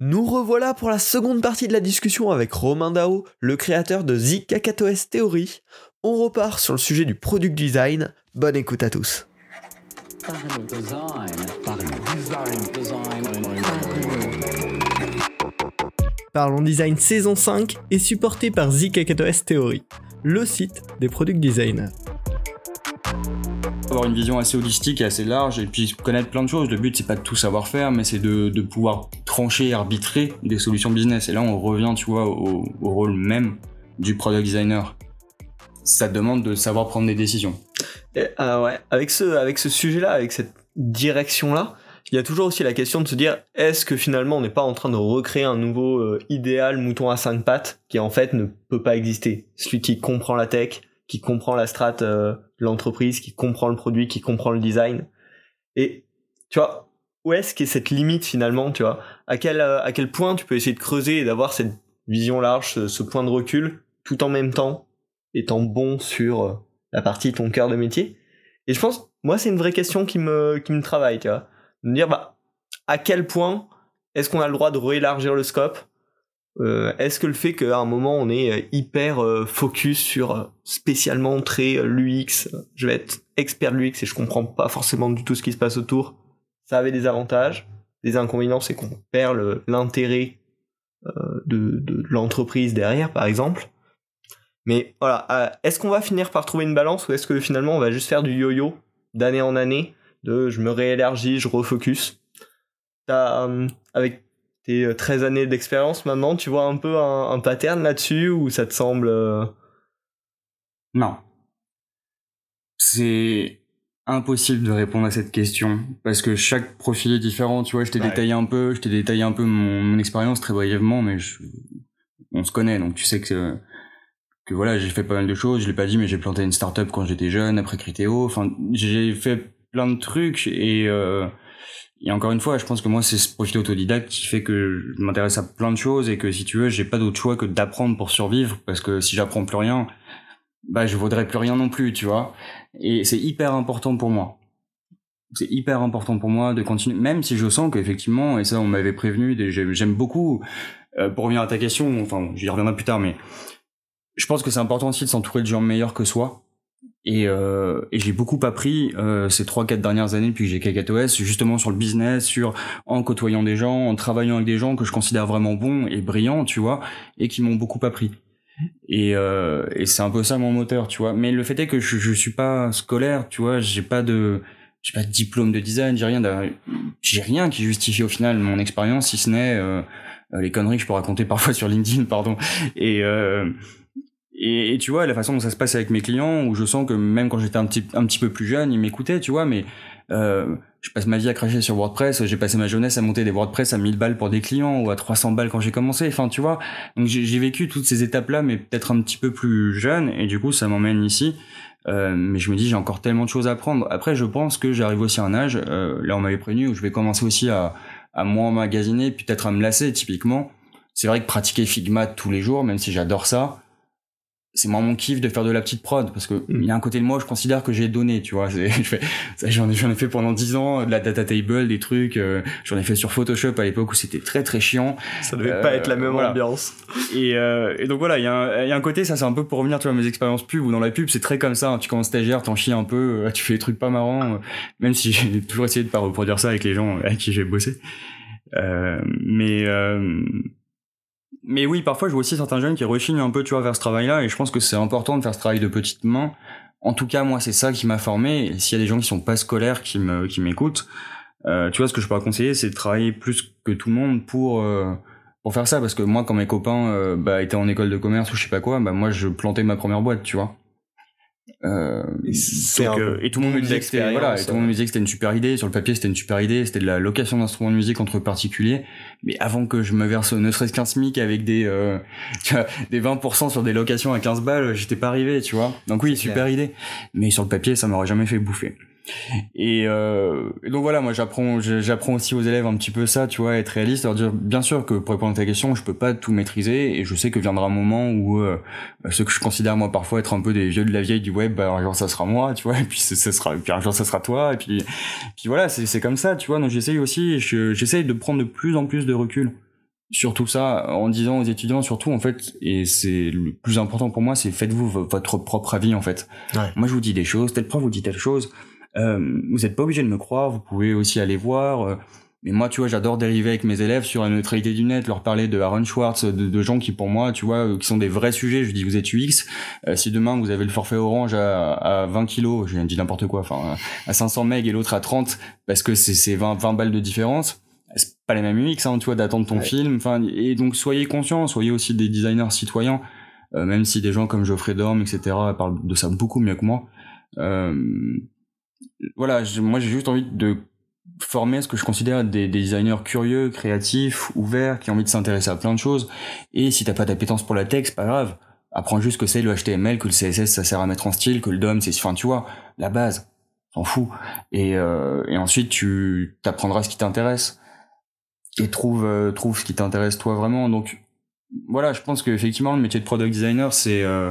Nous revoilà pour la seconde partie de la discussion avec Romain Dao, le créateur de The KKTOS Theory. On repart sur le sujet du product design. Bonne écoute à tous. Parlons Design saison 5 est supporté par The KKTOS Theory, le site des product designers avoir une vision assez holistique et assez large et puis connaître plein de choses. Le but c'est pas de tout savoir faire, mais c'est de, pouvoir trancher, arbitrer des solutions business. Et là on revient, tu vois, au, rôle même du product designer. Ça demande de savoir prendre des décisions. Et, euh, ouais, avec ce, avec ce sujet-là, avec cette direction-là, il y a toujours aussi la question de se dire est-ce que finalement on n'est pas en train de recréer un nouveau euh, idéal mouton à cinq pattes qui en fait ne peut pas exister? Celui qui comprend la tech, qui comprend la strate euh, l'entreprise, qui comprend le produit, qui comprend le design. Et tu vois, où est-ce qu'est cette limite finalement, tu vois? À quel, euh, à quel point tu peux essayer de creuser et d'avoir cette vision large, ce, point de recul, tout en même temps étant bon sur euh, la partie ton cœur de métier? Et je pense, moi, c'est une vraie question qui me, qui me travaille, tu vois. De me dire, bah, à quel point est-ce qu'on a le droit de réélargir le scope? Est-ce que le fait qu'à un moment on est euh, hyper euh, focus sur spécialement très l'UX, je vais être expert de l'UX et je comprends pas forcément du tout ce qui se passe autour, ça avait des avantages. Des inconvénients, c'est qu'on perd l'intérêt de, de, l'entreprise derrière, par exemple. Mais voilà, est-ce qu'on va finir par trouver une balance ou est-ce que finalement on va juste faire du yo-yo d'année en année, de je me réélargis, je refocus? Avec tes 13 euh, années d'expérience maintenant, tu vois un peu un, pattern là-dessus ou ça te semble... Euh, non. C'est impossible de répondre à cette question parce que chaque profil est différent. Tu vois, je t'ai détaillé un peu, je t'ai détaillé un peu mon, expérience très brièvement, mais on se connaît, donc tu sais que que voilà, j'ai fait pas mal de choses. Je l'ai pas dit, mais j'ai planté une startup quand j'étais jeune, après Critéo. Enfin, j'ai fait plein de trucs et euh, et encore une fois, je pense que moi, c'est ce profil autodidacte qui fait que je m'intéresse à plein de choses et que si tu veux, j'ai pas d'autre choix que d'apprendre pour survivre parce que si j'apprends plus rien, bah, je vaudrais plus rien non plus, tu vois. Et c'est hyper important pour moi. C'est hyper important pour moi de continuer, même si je sens qu'effectivement, et ça, on m'avait prévenu, j'aime beaucoup, euh, pour revenir à ta question, enfin, j'y reviendrai plus tard, mais je pense que c'est important aussi de s'entourer de gens meilleurs que soi et, euh, et j'ai beaucoup appris euh, ces trois quatre dernières années depuis que j'ai KKTOS justement sur le business, sur en côtoyant des gens, en travaillant avec des gens que je considère vraiment bons et brillants, tu vois, et qui m'ont beaucoup appris. Et, euh, et c'est un peu ça mon moteur, tu vois. Mais le fait est que je, je suis pas scolaire, tu vois, j'ai pas de j'ai pas de diplôme de design, j'ai rien j'ai rien qui justifie au final mon expérience si ce n'est euh, les conneries que je peux raconter parfois sur LinkedIn, pardon. Et euh, et, tu vois, la façon dont ça se passe avec mes clients, où je sens que même quand j'étais un petit, un petit peu plus jeune, ils m'écoutaient, tu vois, mais euh, je passe ma vie à cracher sur WordPress, j'ai passé ma jeunesse à monter des WordPress à 1000 balles pour des clients ou à 300 balles quand j'ai commencé, enfin tu vois. Donc j'ai vécu toutes ces étapes-là, mais peut-être un petit peu plus jeune, et du coup ça m'emmène ici. Euh, mais je me dis j'ai encore tellement de choses à apprendre. Après je pense que j'arrive aussi à un âge, euh, là on m'avait prévenu, où je vais commencer aussi à, à moins magasiner, peut-être à me lasser typiquement. C'est vrai que pratiquer Figma tous les jours, même si j'adore ça, c'est moi mon kiff de faire de la petite prod parce que mm. il y a un côté de moi je considère que j'ai donné tu vois. J'en ai, j'en ai fait pendant dix ans de la data table des trucs euh, j'en ai fait sur Photoshop à l'époque où c'était très très chiant. Ça devait pas être la même euh, ambiance. Et, euh, et donc voilà il y, a un, y a un côté ça c'est un peu pour revenir tu vois mes expériences pub ou dans la pub c'est très comme ça hein. tu commences stagiaire t'en chies un peu tu fais des trucs pas marrants même si j'ai toujours essayé de pas reproduire ça avec les gens avec qui j'ai bossé. Mais mais oui, parfois je vois aussi certains jeunes qui rechignent un peu, tu vois, vers ce travail-là, et je pense que c'est important de faire ce travail de petite main. En tout cas, moi, c'est ça qui m'a formé. S'il y a des gens qui sont pas scolaires qui me qui m'écoutent, euh, tu vois, ce que je peux conseiller, c'est de travailler plus que tout le monde pour euh, pour faire ça, parce que moi, quand mes copains euh, bah, étaient en école de commerce ou je sais pas quoi, bah moi, je plantais ma première boîte, tu vois. Euh, euh, et tout le monde me disait que c'était voilà, tout le monde me disait que c'était une super idée. Sur le papier, c'était une super idée. C'était de la location d'instruments de musique entre particuliers. Mais avant que je me verse ne serait-ce qu'un SMIC avec des euh, des 20% sur des locations à 15 balles, j'étais pas arrivé, tu vois. Donc oui, super idée. Mais sur le papier, ça m'aurait jamais fait bouffer. Et, euh, donc voilà, moi j'apprends, j'apprends aussi aux élèves un petit peu ça, tu vois, être réaliste, leur dire bien sûr que pour répondre à ta question, je peux pas tout maîtriser et je sais que viendra un moment où euh, ce que je considère moi parfois être un peu des vieux de la vieille du web, bah, un jour ça sera moi, tu vois, et puis ça sera, puis un jour ça sera toi, et puis, puis voilà, c'est, c'est comme ça, tu vois. Donc j'essaye aussi, j'essaye de prendre de plus en plus de recul surtout ça en disant aux étudiants surtout en fait et c'est le plus important pour moi c'est faites-vous votre propre avis en fait moi je vous dis des choses tel prof vous dit telle chose vous n'êtes pas obligé de me croire vous pouvez aussi aller voir euh, mais moi tu vois j'adore dériver avec mes élèves sur la neutralité du net leur parler de Aaron Schwartz de, de gens qui pour moi tu vois qui sont des vrais sujets je dis vous êtes UX euh, si demain vous avez le forfait orange à, à 20 kilos je dis n'importe quoi enfin à 500 meg et l'autre à 30 parce que c'est 20, 20 balles de différence c'est pas les mêmes UX, hein, tu vois, d'attendre ton film. Enfin, et donc soyez conscients, soyez aussi des designers citoyens, euh, même si des gens comme Geoffrey Dorm, etc., parlent de ça beaucoup mieux que moi. Euh, voilà, moi j'ai juste envie de former ce que je considère des, des, designers curieux, créatifs, ouverts, qui ont envie de s'intéresser à plein de choses. Et si t'as pas d'appétence pour la tech, c'est pas grave. Apprends juste que c'est le HTML, que le CSS ça sert à mettre en style, que le DOM c'est, enfin tu vois, la base, t'en fous. Et, euh, et ensuite tu t'apprendras ce qui t'intéresse et trouve euh, trouve ce qui t'intéresse toi vraiment donc voilà je pense qu'effectivement le métier de product designer c'est euh,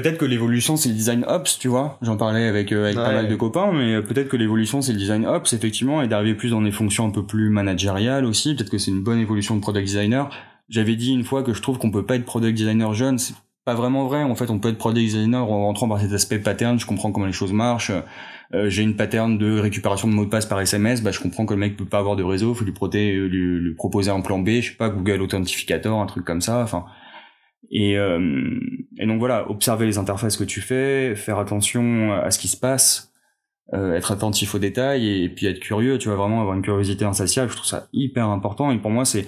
peut-être que l'évolution c'est le design ops tu vois. J'en parlais avec euh, avec pas mal de copains mais peut-être que l'évolution c'est le design ops effectivement et d'arriver plus dans des fonctions un peu plus managériales aussi. Peut-être que c'est une bonne évolution de product designer. J'avais dit une fois que je trouve qu'on peut pas être product designer jeune c'est pas vraiment vrai. En fait on peut être product designer en rentrant par cet aspect pattern. Je comprends comment les choses marchent. Euh, j'ai une pattern de récupération de mots de passe par SMS, bah je comprends que le mec peut pas avoir de réseau, faut lui, euh, lui, lui, proposer un plan B, je sais pas Google Authentificator, un truc comme ça, enfin et, euh, et donc voilà, observer les interfaces que tu fais, faire attention à ce qui se passe, euh, être attentif aux détails et, puis être curieux, tu vas vraiment avoir une curiosité insatiable, je trouve ça hyper important et pour moi c'est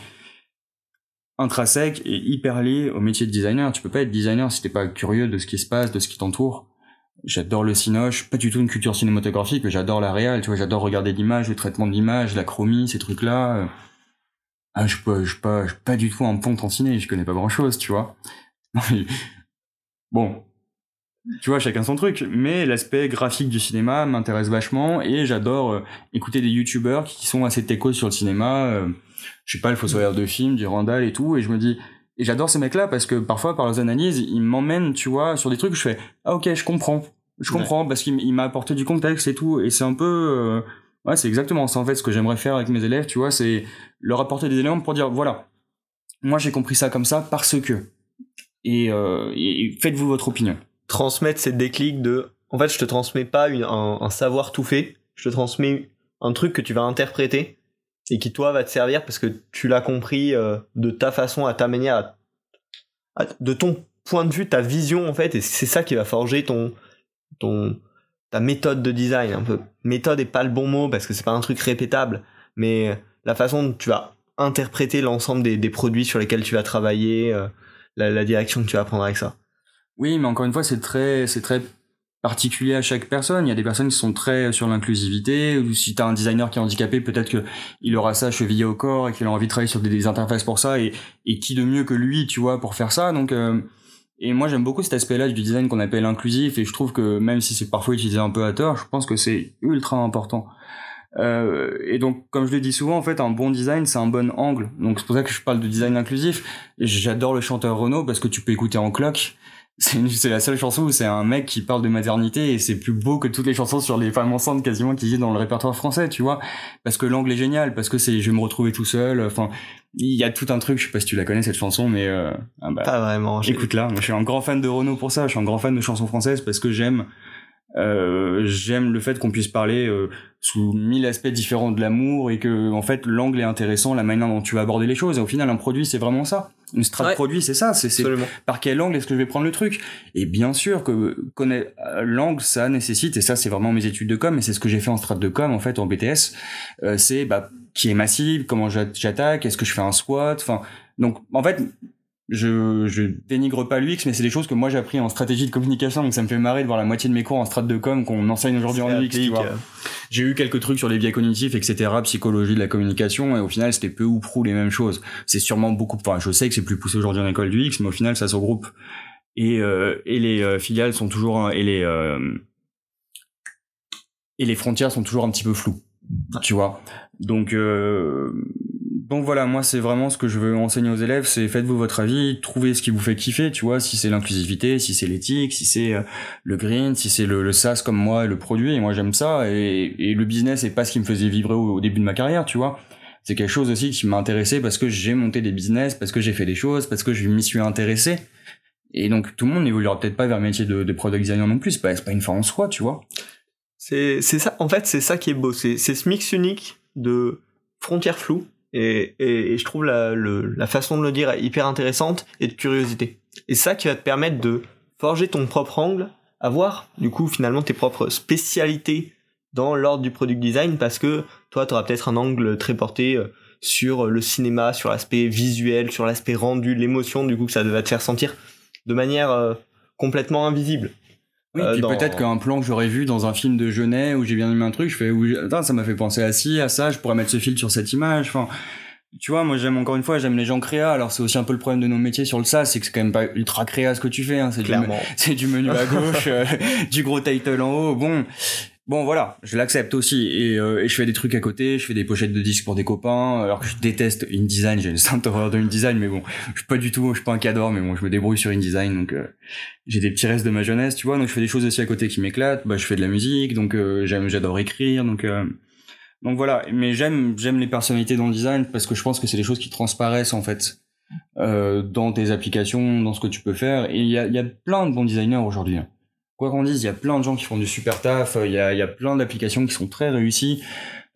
intrinsèque et hyper lié au métier de designer. Tu peux pas être designer si t'es pas curieux de ce qui se passe, de ce qui t'entoure j'adore le cinoche, pas du tout une culture cinématographique, mais j'adore la réal, tu vois, j'adore regarder l'image, le traitement de l'image, la chromie, ces trucs-là. Ah, je peux, je pas, je pas du tout un ponte en ciné, je connais pas grand-chose, tu vois. bon, tu vois, chacun son truc, mais l'aspect graphique du cinéma m'intéresse vachement et j'adore euh, écouter des youtubeurs qui sont assez techos sur le cinéma, euh, je sais pas, le fossoyeur de films, du Randall et tout, et je me dis, et j'adore ces mecs-là parce que parfois, par leurs analyses, ils m'emmènent, tu vois, sur des trucs où je fais ah ok, je comprends, je comprends parce qu'il m'a apporté du contexte et tout. Et c'est un peu, euh, ouais, c'est exactement ça en fait ce que j'aimerais faire avec mes élèves, tu vois, c'est leur apporter des éléments pour dire voilà, moi j'ai compris ça comme ça parce que. Et, euh, faites-vous votre opinion. Transmettre ces déclics de, en fait, je te transmets pas une, un, un savoir tout fait, je te transmets un truc que tu vas interpréter et qui toi va te servir parce que tu l'as compris euh, de ta façon, à ta manière, de ton point de vue, ta vision en fait, et c'est ça qui va forger ton, ton, ta méthode de design un peu. Méthode est pas le bon mot parce que c'est pas un truc répétable, mais la façon dont tu vas interpréter l'ensemble des, produits sur lesquels tu vas travailler, euh, la, direction que tu vas prendre avec ça. Oui, mais encore une fois, c'est très, c'est très particulier à chaque personne. Il y a des personnes qui sont très sur l'inclusivité. Ou si t'as un designer qui est handicapé, peut-être que il aura ça chevillé au corps et qu'il a envie de travailler sur des, interfaces pour ça. Et, et, qui de mieux que lui, tu vois, pour faire ça. Donc, euh, et moi j'aime beaucoup cet aspect-là du design qu'on appelle inclusif. Et je trouve que même si c'est parfois utilisé un peu à tort, je pense que c'est ultra important. Euh, et donc, comme je le dis souvent, en fait, un bon design, c'est un bon angle. Donc, c'est pour ça que je parle de design inclusif. J'adore le chanteur Renault parce que tu peux écouter en cloque c'est la seule chanson où c'est un mec qui parle de maternité et c'est plus beau que toutes les chansons sur les femmes enceintes quasiment qui y dans le répertoire français, tu vois. Parce que l'angle est génial, parce que c'est je vais me retrouver tout seul. Enfin, il y a tout un truc. Je sais pas si tu la connais cette chanson, mais euh, ah bah, pas vraiment. Écoute là, je suis un grand fan de Renaud pour ça. Je suis un grand fan de chansons françaises parce que j'aime euh, j'aime le fait qu'on puisse parler euh, sous mille aspects différents de l'amour et que en fait l'angle est intéressant, la manière dont tu vas aborder les choses. Et au final, un produit, c'est vraiment ça. Une strat produit, c'est ça. C'est par quel angle est-ce que je vais prendre le truc. Et bien sûr que connaître euh, l'angle, ça nécessite. Et ça, c'est vraiment mes études de com. Et c'est ce que j'ai fait en strat de com en fait en BTS. Euh, c'est bah qui est massive, comment j'attaque, est-ce que je fais un SWOT. Enfin, donc en fait, je, je dénigre pas l'UX, mais c'est des choses que moi j'ai appris en stratégie de communication, donc ça me fait marrer de voir la moitié de mes cours en strat de com qu'on enseigne aujourd'hui en UX, tu vois. J'ai eu quelques trucs sur les biais cognitifs, etc., psychologie de la communication, et au final c'était peu ou prou les mêmes choses. C'est sûrement beaucoup, enfin je sais que c'est plus poussé aujourd'hui en école du X, mais au final ça se regroupe. Et, euh, et les euh, filiales sont toujours, et les, euh, et les frontières sont toujours un petit peu floues, tu vois. Donc, euh, donc voilà, moi c'est vraiment ce que je veux enseigner aux élèves, c'est faites-vous votre avis, trouvez ce qui vous fait kiffer, tu vois, si c'est l'inclusivité, si c'est l'éthique, si c'est euh, le green, si c'est le, le SaaS comme moi, le produit, et moi j'aime ça, et, et, le business c'est pas ce qui me faisait vibrer au, début de ma carrière, tu vois. c'est quelque chose aussi qui m'a intéressé parce que j'ai monté des business, parce que j'ai fait des choses, parce que je m'y suis intéressé. Et donc tout le monde n'évoluera peut-être pas vers le métier de, de product designer non plus. C'est pas, pas une fin en soi, tu vois. C'est ça. En fait, c'est ça qui est beau. C'est ce mix unique de frontières floues et, je trouve la façon de le dire hyper intéressante et de curiosité. Et ça qui va te permettre de forger ton propre angle, avoir du coup finalement tes propres spécialités dans l'ordre du product design parce que toi tu auras peut-être un angle très porté euh, sur le cinéma, sur l'aspect visuel, sur l'aspect rendu, l'émotion du coup que ça va te faire sentir de manière euh, complètement invisible. Oui, euh, puis peut-être qu'un plan que j'aurais vu dans un film de Genet où j'ai bien aimé un truc, je fais, attends, ça m'a fait penser à ci, à ça, je pourrais mettre ce fil sur cette image. Enfin, tu vois, moi j'aime encore une fois, j'aime les gens créa. Alors c'est aussi un peu le problème de nos métiers sur le SaaS, c'est que c'est quand même pas ultra créa ce que tu fais. Hein. C'est du, c'est du menu à gauche, euh, du gros title en haut. Bon, Bon voilà, je l'accepte aussi et, euh, et, je fais des trucs à côté, je fais des pochettes de disques pour des copains, alors que je déteste InDesign, j'ai une sainte horreur de InDesign, mais bon, je suis pas du tout, je suis pas un cadre, mais bon, je me débrouille sur InDesign, donc euh, j'ai des petits restes de ma jeunesse, tu vois, donc je fais des choses aussi à côté qui m'éclatent, bah je fais de la musique, donc euh, j'aime, j'adore écrire, donc donc voilà, mais j'aime j'aime les personnalités dans le design parce que je pense que c'est des choses qui transparaissent en fait dans tes applications, dans ce que tu peux faire, et il y a, y a plein de bons designers aujourd'hui. Hein quoi qu'on dise, il y a plein de gens qui font du super taf, il y a, y a plein d'applications qui sont très réussies,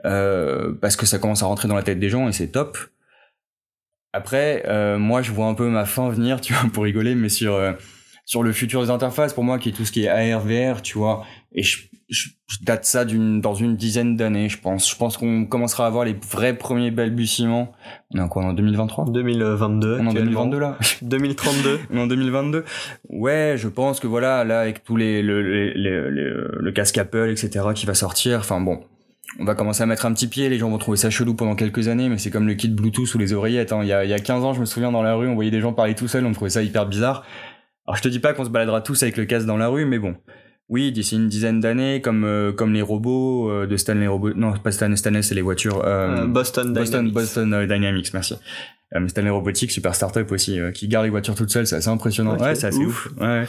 euh, parce que ça commence à rentrer dans la tête des gens et c'est top. Après, euh, moi, je vois un peu ma fin venir, tu vois, pour rigoler, mais sur euh, sur le futur des interfaces, pour moi, qui est tout ce qui est AR, VR, tu vois, et je, je, date ça d'une dans une dizaine d'années, je pense. Je pense qu'on commencera à voir les vrais premiers balbutiements. On est en quoi en 2023 2022. On est en 2022 là. 2032. On est en 2022. Ouais, je pense que voilà, là avec tous les le, le, le, casque Apple, etc. qui va sortir. Enfin bon, on va commencer à mettre un petit pied, les gens vont trouver ça chelou pendant quelques années, mais c'est comme le kit Bluetooth ou les oreillettes. Hein. Il, y a, il y a 15 ans, je me souviens dans la rue, on voyait des gens parler tout seuls, on trouvait ça hyper bizarre. Alors je te dis pas qu'on se baladera tous avec le casque dans la rue, mais bon. Oui, d'ici une dizaine d'années, comme euh, comme les robots euh, de Stanley Robots, non pas Stanley, Stanley c'est les voitures. Euh, Boston Dynamics. Boston, Boston Dynamics, merci. Euh, Stanley Robotics, super startup aussi, euh, qui garde les voitures toutes seules, c'est assez impressionnant. Ouais, c'est assez ouf. Ouais.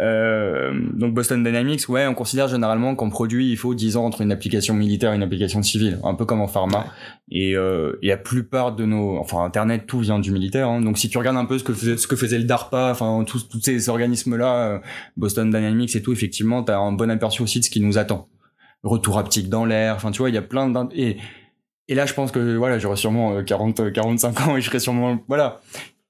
Euh, donc Boston Dynamics, ouais, on considère généralement qu'en produit, il faut 10 ans entre une application militaire et une application civile, un peu comme en pharma. Et, euh, et la plupart de nos, enfin Internet, tout vient du militaire. Hein. Donc si tu regardes un peu ce que faisait, ce que faisait le DARPA, enfin tous tous ces organismes-là, euh, Boston Dynamics et tout, effectivement, t'as un bon aperçu aussi de ce qui nous attend. Retour haptique dans l'air, enfin tu vois, il y a plein d et et là, je pense que voilà, j'aurais sûrement 40, 45 ans et je serais sûrement voilà.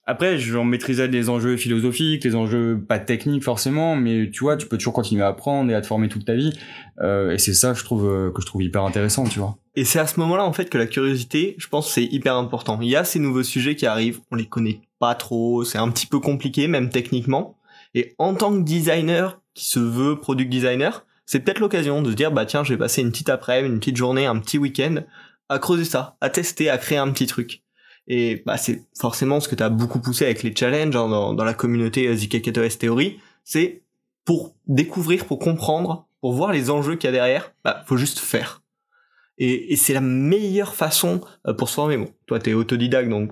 Après, j'en maîtrisais les enjeux philosophiques, les enjeux pas techniques forcément, mais tu vois, tu peux toujours continuer à apprendre et à te former toute ta vie. Euh, et c'est ça, je trouve euh, que je trouve hyper intéressant, tu vois. Et c'est à ce moment-là en fait que la curiosité, je pense, c'est hyper important. Il y a ces nouveaux sujets qui arrivent, on les connaît pas trop, c'est un petit peu compliqué même techniquement. Et en tant que designer qui se veut product designer, c'est peut-être l'occasion de se dire bah tiens, je vais passer une petite après-midi, une petite journée, un petit week-end à creuser ça, à tester, à créer un petit truc. Et bah c'est forcément ce que tu as beaucoup poussé avec les challenges hein, dans, la communauté ZKKTOS Theory, c'est pour découvrir, pour comprendre, pour voir les enjeux qu'il y a derrière, bah faut juste faire. Et, c'est la meilleure façon euh, pour se former. Bon, toi t'es autodidacte donc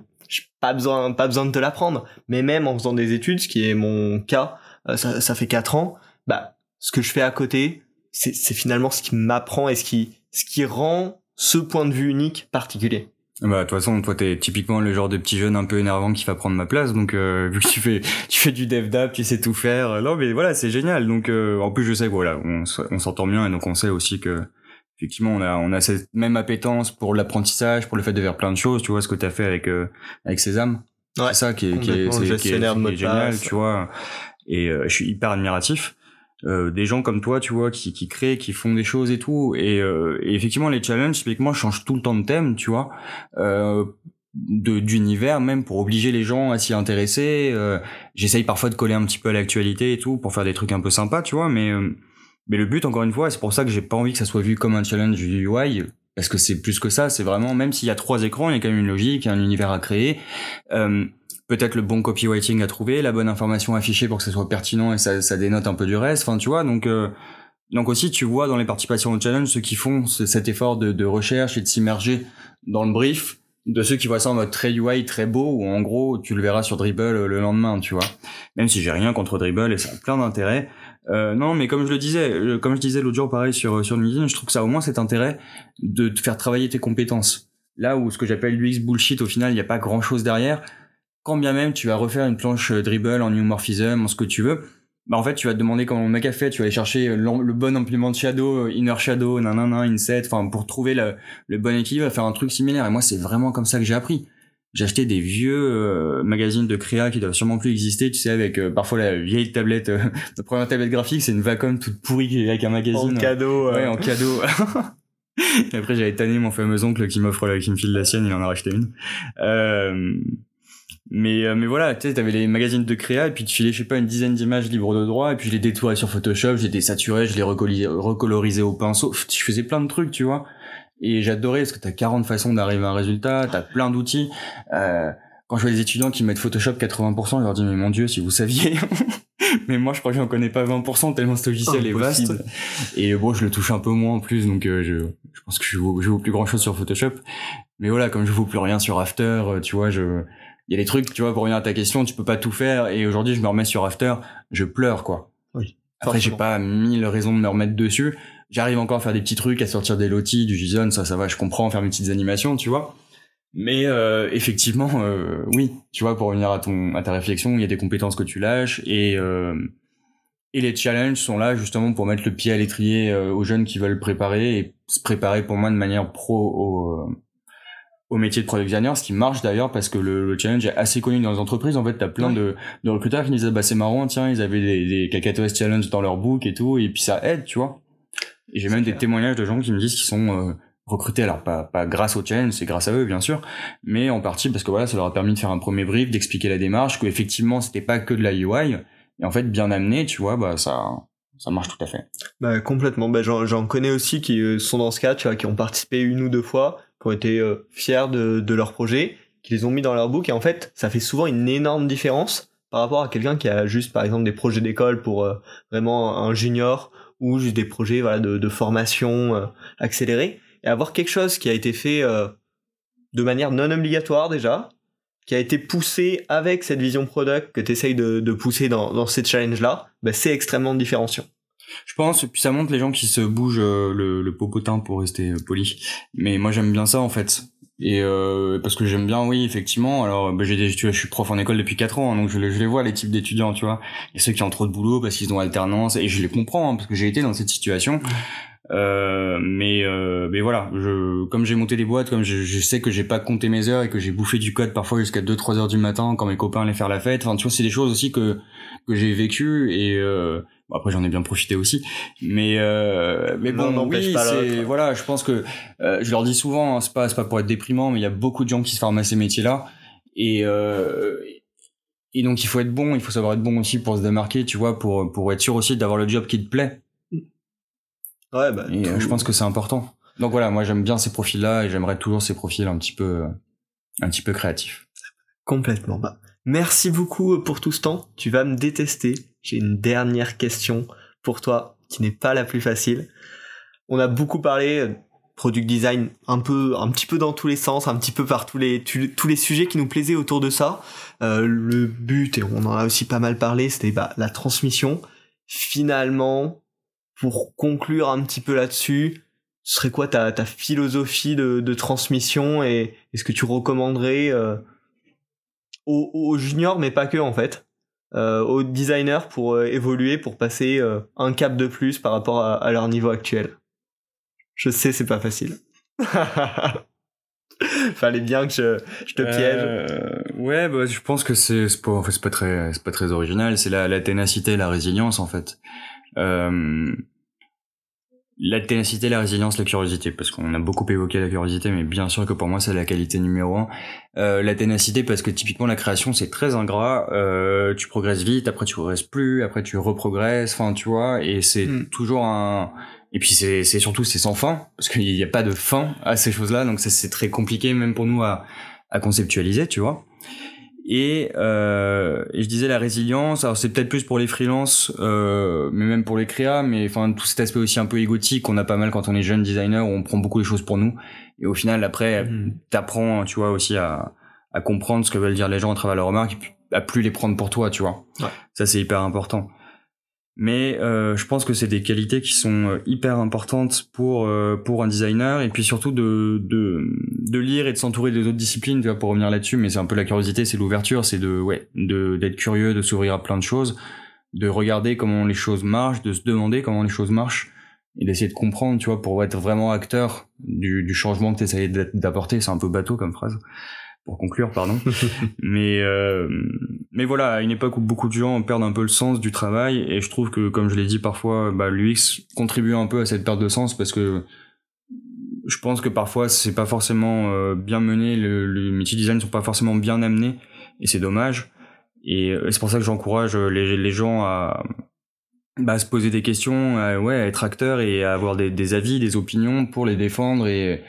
pas besoin pas besoin de te l'apprendre, mais même en faisant des études, ce qui est mon cas, euh, ça, ça fait 4 ans, bah ce que je fais à côté, c'est finalement ce qui m'apprend et ce qui ce qui rend ce point de vue unique particulier. Bah de toute façon, toi t'es typiquement le genre de petit jeune un peu énervant qui va prendre ma place, donc euh, vu que tu fais tu fais du dev d'app, tu sais tout faire. Euh, non mais voilà, c'est génial. Donc euh, en plus je sais voilà, on, on s'entend bien et donc on sait aussi que effectivement on a on a cette même appétence pour l'apprentissage, pour le fait de faire plein de choses. Tu vois ce que t'as fait avec avec Sésame. Ouais, c'est ça qui est qui est, qui est, génial, tu vois. Et je suis hyper admiratif. Euh, des gens comme toi, tu vois, qui, qui créent, qui font des choses et tout. Et, euh, effectivement, les challenges, typiquement, changent tout le temps de thème, tu vois, euh, d'univers même pour obliger les gens à s'y intéresser. Euh, J'essaye parfois de coller un petit peu à l'actualité et tout pour faire des trucs un peu sympas, tu vois. Mais euh, mais le but, encore une fois, c'est pour ça que j'ai pas envie que ça soit vu comme un challenge UI. Parce que c'est plus que ça, c'est vraiment, même s'il y a trois écrans, il y a quand même une logique, un univers à créer. Euh, peut-être le bon copywriting à trouver, la bonne information affichée pour que ça soit pertinent et ça, ça dénote un peu du reste. Enfin, tu vois, donc euh, donc aussi tu vois dans les participations au challenge ceux qui font cet effort de, de recherche et de s'immerger dans le brief, de ceux qui voient ça en mode très UI, très beau, ou en gros tu le verras sur Dribble le lendemain, tu vois. Même si j'ai rien contre Dribble et ça a plein d'intérêt. Euh, non, mais comme je le disais, comme je disais l'autre jour, pareil sur sur LinkedIn, je trouve que ça a au moins cet intérêt de te faire travailler tes compétences Là où ce que j'appelle l'UX bullshit, au final, il n'y a pas grand chose derrière. Quand bien même tu vas refaire une planche dribble en New en ce que tu veux, bah en fait tu vas te demander comment le mec a fait, tu vas aller chercher le bon implément de shadow, inner shadow, nanana, inset, enfin pour trouver le, le bon équilibre, faire un truc similaire. Et moi c'est vraiment comme ça que j'ai appris. J'ai acheté des vieux euh, magazines de créa qui doivent sûrement plus exister, tu sais, avec euh, parfois la vieille tablette, euh, la première tablette graphique, c'est une Vacom toute pourrie avec un magazine. En cadeau. Ouais, en cadeau. Et après j'avais tanné mon fameux oncle qui m'offre, qui me file la sienne, il en a racheté une. Euh, mais euh, mais voilà, tu sais, t'avais les magazines de créa et puis tu filais je sais pas une dizaine d'images libres de droit et puis je les détourais sur Photoshop, je les désaturais, je les recolorisais au pinceau, je faisais plein de trucs, tu vois. Et j'adorais parce que t'as 40 façons d'arriver à un résultat, t'as plein d'outils. Euh, quand je vois des étudiants qui mettent Photoshop 80%, je leur dis mais mon dieu, si vous saviez. mais moi je crois que j'en connais pas 20% tellement ce logiciel est vaste. Et bon, je le touche un peu moins en plus, donc euh, je, je pense que je vaux, je vaux plus grand chose sur Photoshop. Mais voilà, comme je vaux plus rien sur After, euh, tu vois, je il y a des trucs, tu vois, pour revenir à ta question, tu peux pas tout faire. Et aujourd'hui, je me remets sur After, je pleure, quoi. Oui. Après, j'ai pas mille raisons de me remettre dessus. J'arrive encore à faire des petits trucs, à sortir des lotis, du JSON, ça, ça va, je comprends, faire mes petites animations, tu vois. Mais euh, effectivement, euh, oui, tu vois, pour revenir à ton à ta réflexion, il y a des compétences que tu lâches et euh, et les challenges sont là justement pour mettre le pied à l'étrier aux jeunes qui veulent préparer et se préparer pour moi de manière pro au, euh, au métier de product designer, ce qui marche d'ailleurs parce que le, challenge est assez connu dans les entreprises. En fait, t'as plein de, de recruteurs qui disaient bah c'est marrant, tiens, ils avaient des, des challenge dans leur book et tout, et puis ça aide, tu vois. Et j'ai même des témoignages de gens qui me disent qu'ils sont euh, recrutés, alors pas, pas grâce au challenge, c'est grâce à eux bien sûr, mais en partie parce que voilà, ça leur a permis de faire un premier brief, d'expliquer la démarche, que effectivement c'était pas que de la UI, et en fait bien amené, tu vois, bah ça ça marche tout à fait. Bah complètement. Bah j'en connais aussi qui euh, sont dans ce cas, tu vois, qui ont participé une ou deux fois, qui ont été euh, fiers de, de leur projet, qui les ont mis dans leur book et en fait ça fait souvent une énorme différence par rapport à quelqu'un qui a juste par exemple des projets d'école pour euh, vraiment un junior ou juste des projets voilà de, de formation euh, accélérée. Et avoir quelque chose qui a été fait de manière non obligatoire déjà qui a été poussé avec cette vision product que tu essayes de, de, pousser dans, dans ces challenges là bah, c'est extrêmement différenciant je pense, puis ça montre les gens qui se bougent euh, le, le popotin pour rester euh, poli. Mais moi j'aime bien ça en fait. Et euh, parce que j'aime bien, oui, effectivement. Alors, bah, j'ai des, tu vois, je suis prof en école depuis 4 ans, hein, donc je, je, les vois les types d'étudiants, tu vois. Il y a ceux qui ont trop de boulot parce qu'ils ont alternance, et je les comprends hein, parce que j'ai été dans cette situation. Euh, mais euh, mais voilà, je, comme j'ai monté des boîtes, comme je, je sais que j'ai pas compté mes heures et que j'ai bouffé du code parfois jusqu'à 2-3 heures du matin quand mes copains allaient faire la fête. Enfin, tu vois, c'est des choses aussi que que j'ai vécu et euh, après j'en ai bien profité aussi, mais euh, mais bon, oui, c'est voilà, je pense que euh, je leur dis souvent, hein, c'est pas c'est pas pour être déprimant, mais il y a beaucoup de gens qui se forment à ces métiers-là et euh, et donc il faut être bon, il faut savoir être bon aussi pour se démarquer, tu vois, pour pour être sûr aussi d'avoir le job qui te plaît. Ouais, bah. Et euh, je pense que c'est important. Donc voilà, moi j'aime bien ces profils-là et j'aimerais toujours ces profils un petit peu un petit peu créatifs. Complètement. Bah, merci beaucoup pour tout ce temps. Tu vas me détester j'ai une dernière question pour toi qui n'est pas la plus facile. On a beaucoup parlé euh, product design un peu un petit peu dans tous les sens un petit peu par tous les tous les sujets qui nous plaisaient autour de ça. Euh, le but et on en a aussi pas mal parlé c'était bah, la transmission. Finalement pour conclure un petit peu là-dessus ce serait quoi ta, ta philosophie de, de transmission et est-ce que tu recommanderais euh, aux, aux juniors mais pas que en fait? Aux designers pour euh, évoluer, pour passer euh, un cap de plus par rapport à, leur niveau actuel. Je sais, c'est pas facile. Fallait bien que je, te piège. ouais, bah, je pense que c'est pas, pas très, pas très original. C'est la, la ténacité, la résilience en fait. Euh, la ténacité, la résilience, la curiosité, parce qu'on a beaucoup évoqué la curiosité, mais bien sûr que pour moi c'est la qualité numéro un. Euh, la ténacité, parce que typiquement la création c'est très ingrat, euh, tu progresses vite, après tu progresses plus, après tu reprogresses, enfin tu vois, et c'est hmm. toujours un... Et puis c'est surtout c'est sans fin, parce qu'il n'y a pas de fin à ces choses-là, donc c'est très compliqué même pour nous à, à conceptualiser, tu vois. Et, euh, et, je disais la résilience, alors c'est peut-être plus pour les freelances, euh, mais même pour les créas, mais enfin tout cet aspect aussi un peu égotique qu'on a pas mal quand on est jeune designer, où on prend beaucoup les choses pour nous. Et au final, après, mmh. t'apprends, tu vois, aussi à, à comprendre ce que veulent dire les gens à travers leurs remarques, et à plus les prendre pour toi, tu vois. Ouais. Ça c'est hyper important. Mais euh, je pense que c'est des qualités qui sont euh, hyper importantes pour euh, pour un designer et puis surtout de de, de lire et de s'entourer des autres disciplines tu vois pour revenir là-dessus mais c'est un peu la curiosité c'est l'ouverture c'est de ouais de d'être curieux de s'ouvrir à plein de choses de regarder comment les choses marchent de se demander comment les choses marchent et d'essayer de comprendre tu vois pour être vraiment acteur du, du changement que tu essayes d'apporter. C'est un peu bateau comme phrase pour conclure, pardon. mais euh, mais voilà, à une époque où beaucoup de gens perdent un peu le sens du travail, et je trouve que, comme je l'ai dit parfois, bah, l'UX contribue un peu à cette perte de sens parce que je pense que parfois c'est pas forcément euh, bien mené, le, le métier design sont pas forcément bien amenés, et c'est dommage. Et, euh, c'est pour ça que j'encourage les, les gens à, bah, se poser des questions, à, ouais, à être acteur et à avoir des, des avis, des opinions pour les défendre. Et,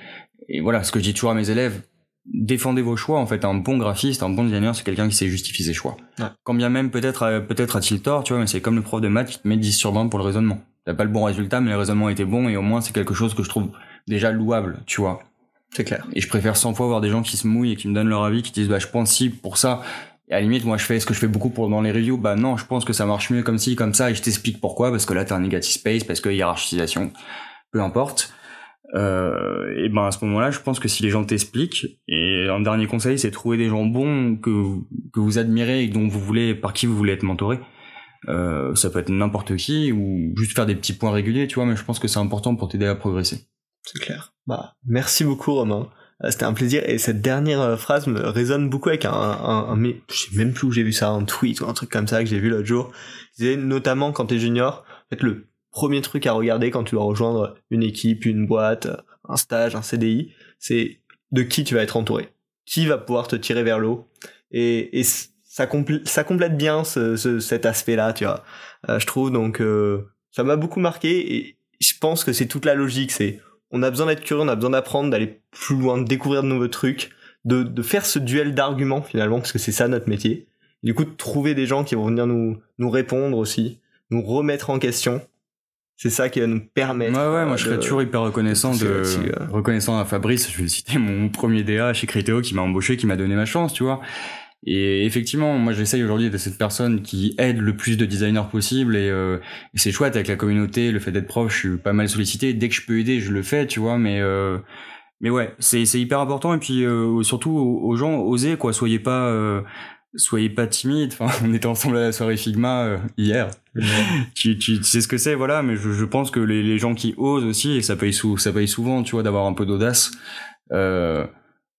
et voilà, ce que je dis toujours à mes élèves, défendez vos choix en fait. Un bon graphiste un bon designer c'est quelqu'un qui sait justifier ses choix. Quand bien même peut-être euh, peut-être a-t-il tort tu vois mais c'est comme le prof de maths qui te met 10 sur 20 pour le raisonnement. T'as pas le bon résultat mais le raisonnement était bon et au moins c'est quelque chose que je trouve déjà louable tu vois. C'est clair. Et je préfère 100 fois voir des gens qui se mouillent et qui me donnent leur avis qui disent bah je pense si pour ça. Et à la limite moi je fais ce que je fais beaucoup pour dans les reviews? Bah non je pense que ça marche mieux comme ci comme ça et je t'explique pourquoi parce que là t'as un negative space parce que hiérarchisation. Peu importe euh, et ben à ce moment-là, je pense que si les gens t'expliquent, et un dernier conseil, c'est trouver des gens bons que que vous admirez et dont vous voulez, par qui vous voulez être mentoré. Euh, ça peut être n'importe qui ou juste faire des petits points réguliers, tu vois. Mais je pense que c'est important pour t'aider à progresser. C'est clair. Bah, merci beaucoup Romain. Euh, c'était un plaisir et cette dernière euh, phrase me résonne beaucoup avec un, un, un je sais même plus où j'ai vu ça, un tweet ou un truc comme ça que j'ai vu l'autre jour. Il notamment quand t'es junior, en fait le premier truc à regarder quand tu dois rejoindre une équipe, une boîte, un stage, un CDI, c'est de qui tu vas être entouré. Qui va pouvoir te tirer vers l'eau. Et, et ça, complète bien ce, ce, cet aspect-là, tu vois. Euh, je trouve donc euh, ça m'a beaucoup marqué et je pense que c'est toute la logique. C'est on a besoin d'être curieux, on a besoin d'apprendre, d'aller plus loin, de découvrir de nouveaux trucs, de, faire ce duel d'arguments finalement parce que c'est ça notre métier. Du coup, de trouver des gens qui vont venir nous répondre aussi, nous remettre en question c'est ça qui va nous permettre. Ouais, ouais, moi je serais toujours hyper reconnaissant de, reconnaissant à Fabrice, je vais citer mon premier DA chez Criteo qui m'a embauché, qui m'a donné ma chance, tu vois. Et effectivement, moi j'essaye aujourd'hui d'être cette personne qui aide le plus de designers possible et, euh, c'est chouette avec la communauté, le fait d'être proche, je suis pas mal sollicité. Dès que je peux aider, je le fais, tu vois. Mais euh, mais ouais, c'est c'est hyper important et puis euh, surtout aux, gens, osez quoi, soyez pas euh, soyez pas timide. Enfin, on était ensemble à la soirée Figma euh, hier. tu, tu, sais ce que c'est, voilà. Mais je, je pense que les, les, gens qui osent aussi, et ça paye, sou, ça paye souvent, tu vois, d'avoir un peu d'audace. Euh,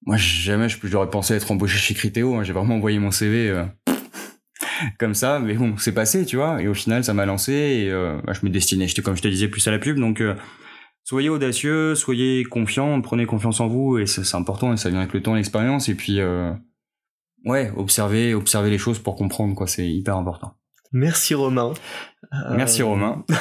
moi, jamais j'aurais pensé être embauché chez Criteo. Hein. J'ai vraiment envoyé mon CV euh, comme ça, mais bon, c'est passé, tu vois. Et au final, ça m'a lancé. Et euh, bah, je me destinais, j'étais comme je te disais, plus à la pub. Donc, euh, soyez audacieux, soyez confiants, prenez confiance en vous. Et c'est important. Et ça vient avec le temps, l'expérience. Et puis ouais, observer, observer les choses pour comprendre, quoi. C'est hyper important. Merci Romain. Merci Romain.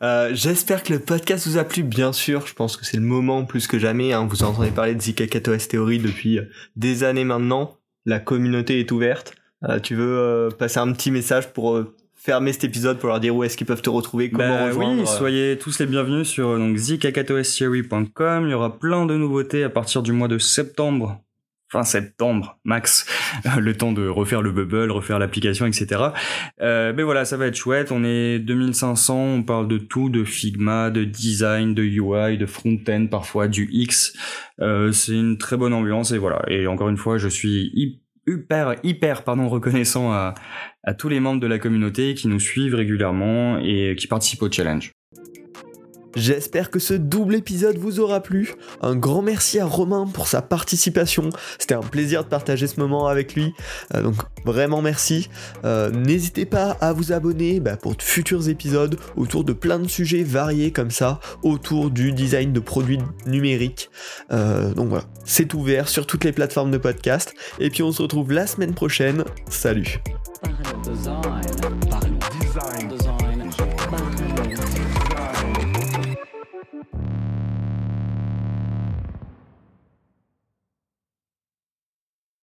Euh, J'espère que le podcast vous a plu, bien sûr. Je pense que c'est le moment plus que jamais. Hein. Vous entendez parler de Zika S Theory depuis euh, des années maintenant. La communauté est ouverte. Euh, tu veux euh, passer un petit message pour euh, fermer cet épisode pour leur dire où est-ce qu'ils peuvent te retrouver, comment bah, rejoindre Oui, soyez tous les bienvenus sur donc zikakatostheory.com. Il y aura plein de nouveautés à partir du mois de septembre fin septembre max, le temps de refaire le bubble, refaire l'application, etc. Euh, mais voilà, ça va être chouette. On est 2500, on parle de tout, de Figma, de design, de UI, de front-end, parfois du X. Euh, c'est une très bonne ambiance et voilà. Et encore une fois, je suis hyper hyper pardon reconnaissant à, à tous les membres de la communauté qui nous suivent régulièrement et qui participent au challenge. J'espère que ce double épisode vous aura plu. Un grand merci à Romain pour sa participation. C'était un plaisir de partager ce moment avec lui. Euh, donc vraiment merci. Euh, n'hésitez pas à vous abonner bah, pour de futurs épisodes autour de plein de sujets variés comme ça, autour du design de produits numériques. Euh, donc voilà, c'est ouvert sur toutes les plateformes de podcast. Et puis on se retrouve la semaine prochaine. Salut.